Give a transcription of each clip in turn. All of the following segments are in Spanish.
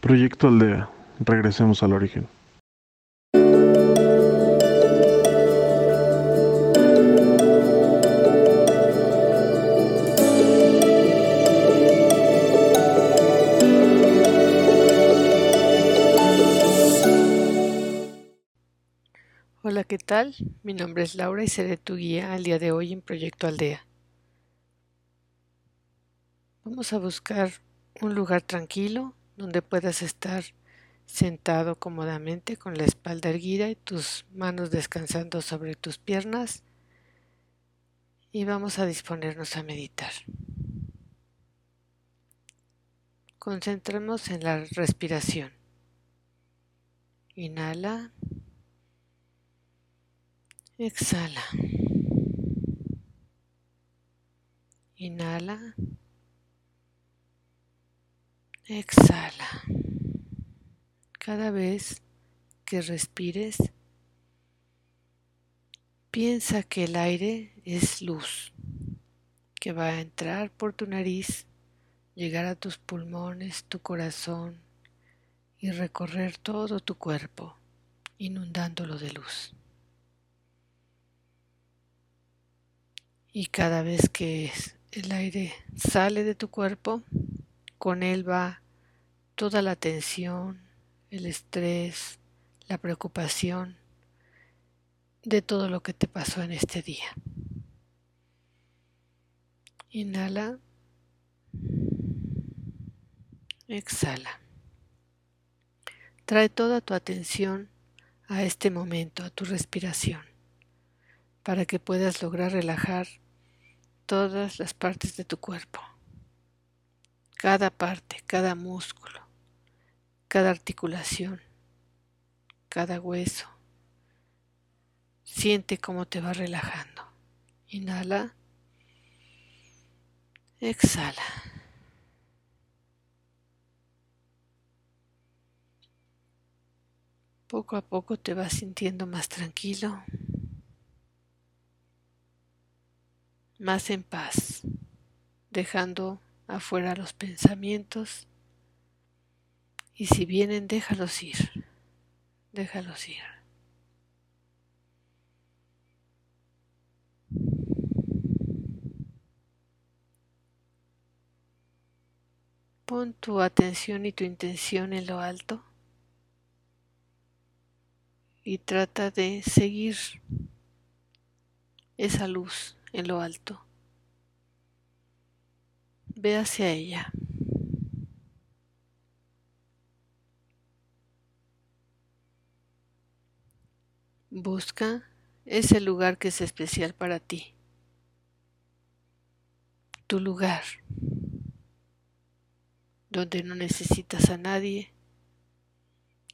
Proyecto Aldea. Regresemos al origen. Hola, ¿qué tal? Mi nombre es Laura y seré tu guía al día de hoy en Proyecto Aldea. Vamos a buscar un lugar tranquilo donde puedas estar sentado cómodamente con la espalda erguida y tus manos descansando sobre tus piernas y vamos a disponernos a meditar. Concentremos en la respiración. Inhala. Exhala. Inhala. Exhala. Cada vez que respires, piensa que el aire es luz, que va a entrar por tu nariz, llegar a tus pulmones, tu corazón y recorrer todo tu cuerpo, inundándolo de luz. Y cada vez que el aire sale de tu cuerpo, con él va toda la tensión, el estrés, la preocupación de todo lo que te pasó en este día. Inhala. Exhala. Trae toda tu atención a este momento, a tu respiración, para que puedas lograr relajar todas las partes de tu cuerpo cada parte, cada músculo, cada articulación, cada hueso. Siente cómo te va relajando. Inhala. Exhala. Poco a poco te vas sintiendo más tranquilo, más en paz, dejando afuera los pensamientos y si vienen déjalos ir, déjalos ir. Pon tu atención y tu intención en lo alto y trata de seguir esa luz en lo alto. Ve hacia ella. Busca ese lugar que es especial para ti. Tu lugar donde no necesitas a nadie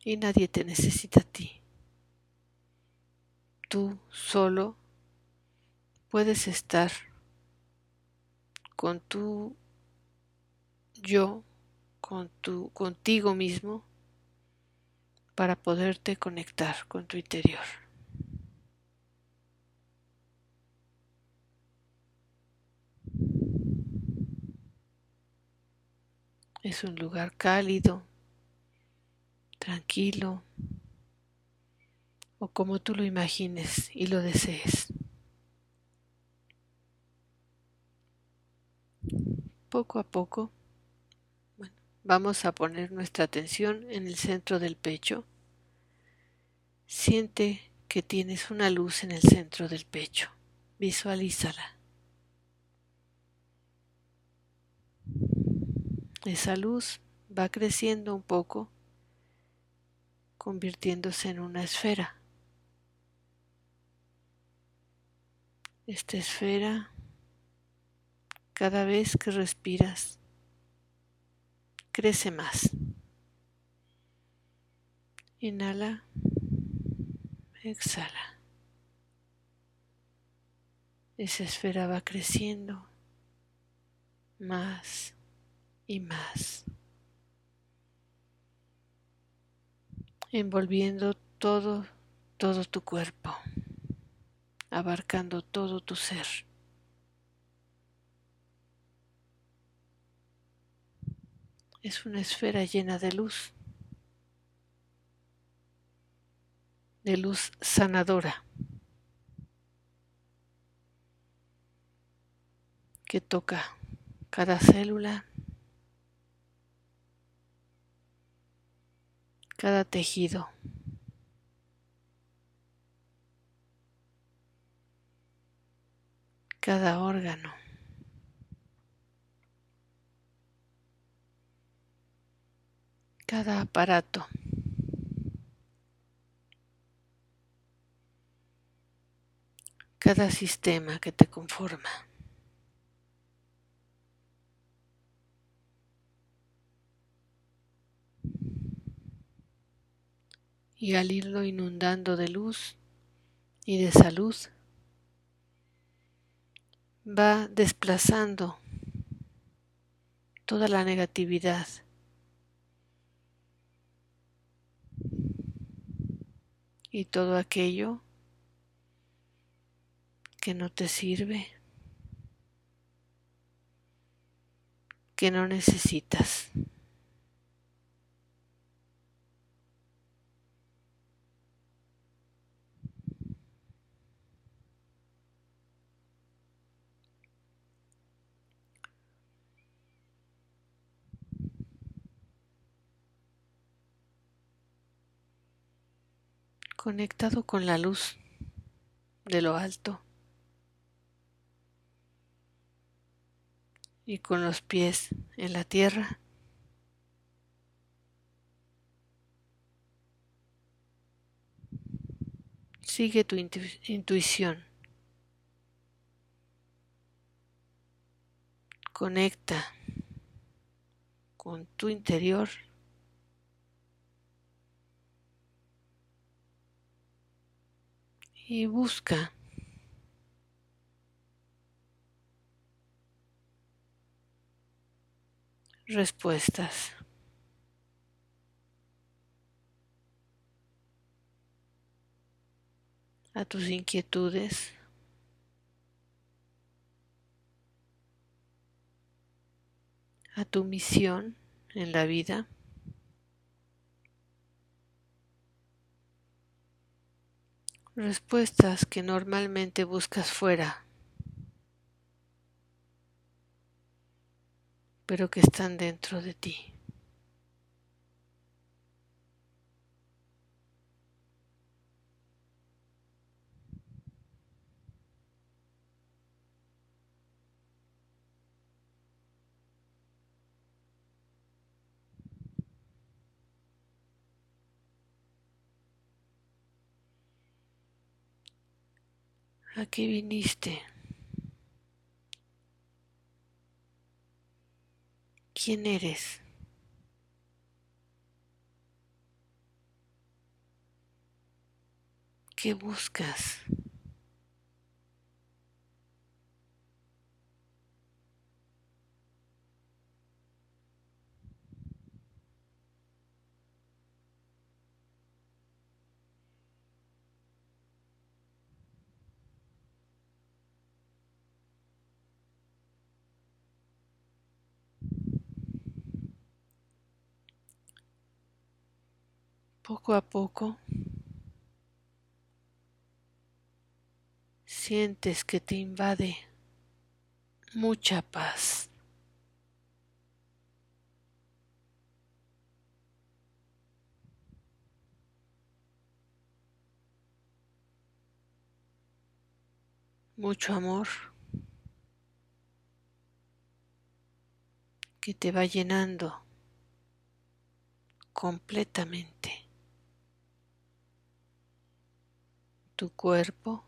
y nadie te necesita a ti. Tú solo puedes estar con tu yo con tu, contigo mismo para poderte conectar con tu interior. Es un lugar cálido, tranquilo, o como tú lo imagines y lo desees. Poco a poco Vamos a poner nuestra atención en el centro del pecho. Siente que tienes una luz en el centro del pecho. Visualízala. Esa luz va creciendo un poco, convirtiéndose en una esfera. Esta esfera, cada vez que respiras, crece más. Inhala, exhala. Esa esfera va creciendo más y más, envolviendo todo, todo tu cuerpo, abarcando todo tu ser. Es una esfera llena de luz, de luz sanadora, que toca cada célula, cada tejido. cada órgano. Cada aparato. cada sistema que te conforma. Y al irlo inundando de luz y de salud, va desplazando toda la negatividad y todo aquello que no te sirve, que no necesitas. Conectado con la luz de lo alto y con los pies en la tierra. Sigue tu intuición. Conecta con tu interior y busca respuestas. a tus inquietudes. a tu misión en la vida. Respuestas que normalmente buscas fuera, pero que están dentro de ti. ¿A qué viniste? ¿Quién eres? ¿Qué buscas? Poco a poco sientes que te invade mucha paz. Mucho amor que te va llenando completamente. Tu cuerpo.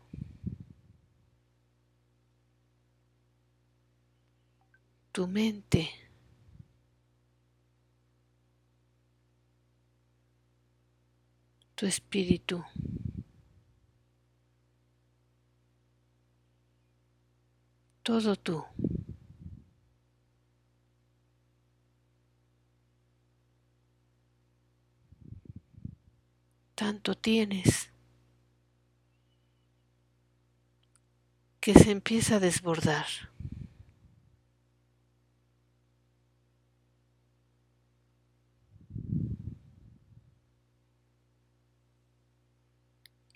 tu mente. tu espíritu. Todo tú. Tanto tienes. que se empieza a desbordar.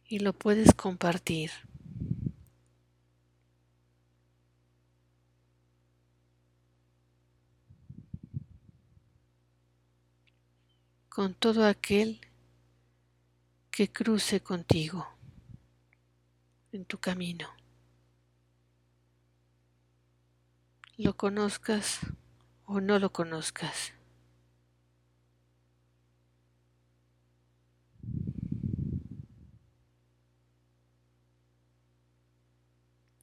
Y lo puedes compartir. con todo aquel que cruce contigo en tu camino. Lo conozcas o no lo conozcas.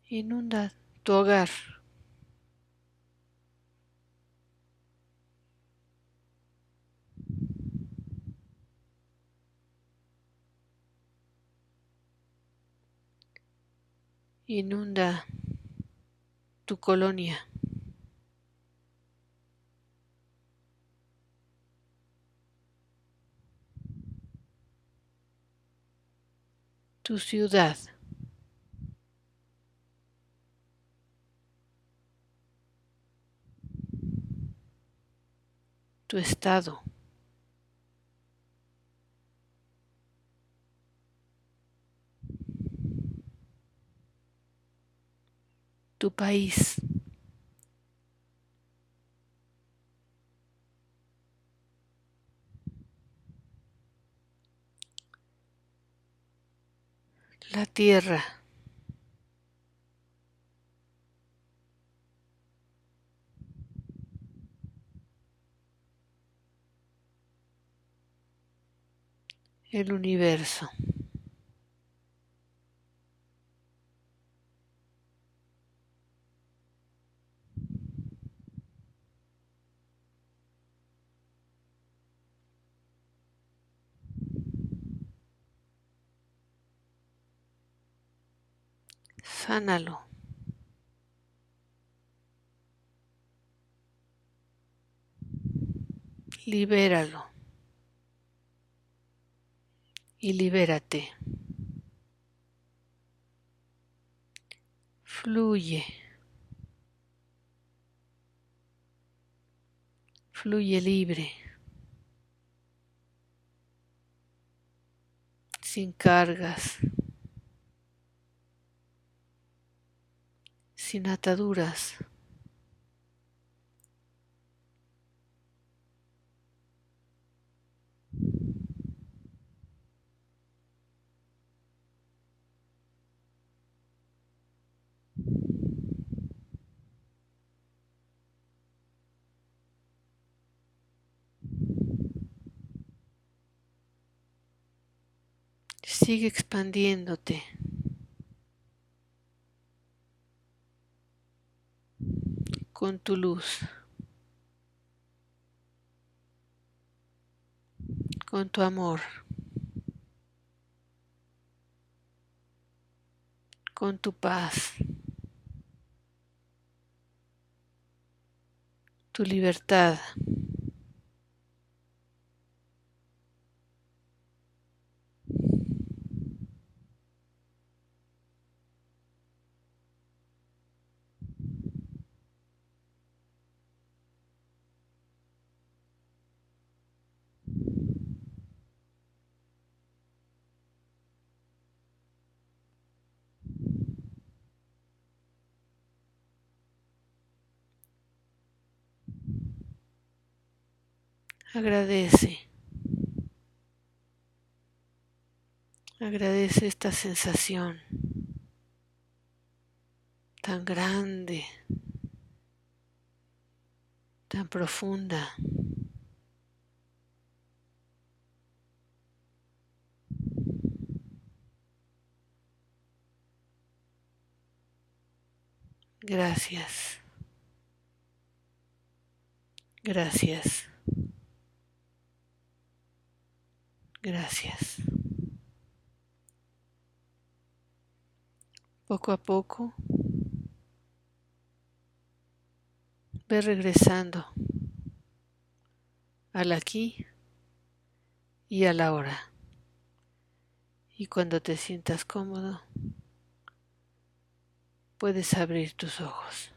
Inunda tu hogar. Inunda tu colonia. Tu ciudad. tu estado. tu país. La tierra. El universo. Sánalo. Libéralo. Y libérate. Fluye. Fluye libre. Sin cargas. Sin ataduras. Sigue expandiéndote. Con tu luz, con tu amor, con tu paz, tu libertad. Agradece. Agradece esta sensación tan grande, tan profunda. Gracias. Gracias. Gracias. Poco a poco, ve regresando al aquí y a la hora. Y cuando te sientas cómodo, puedes abrir tus ojos.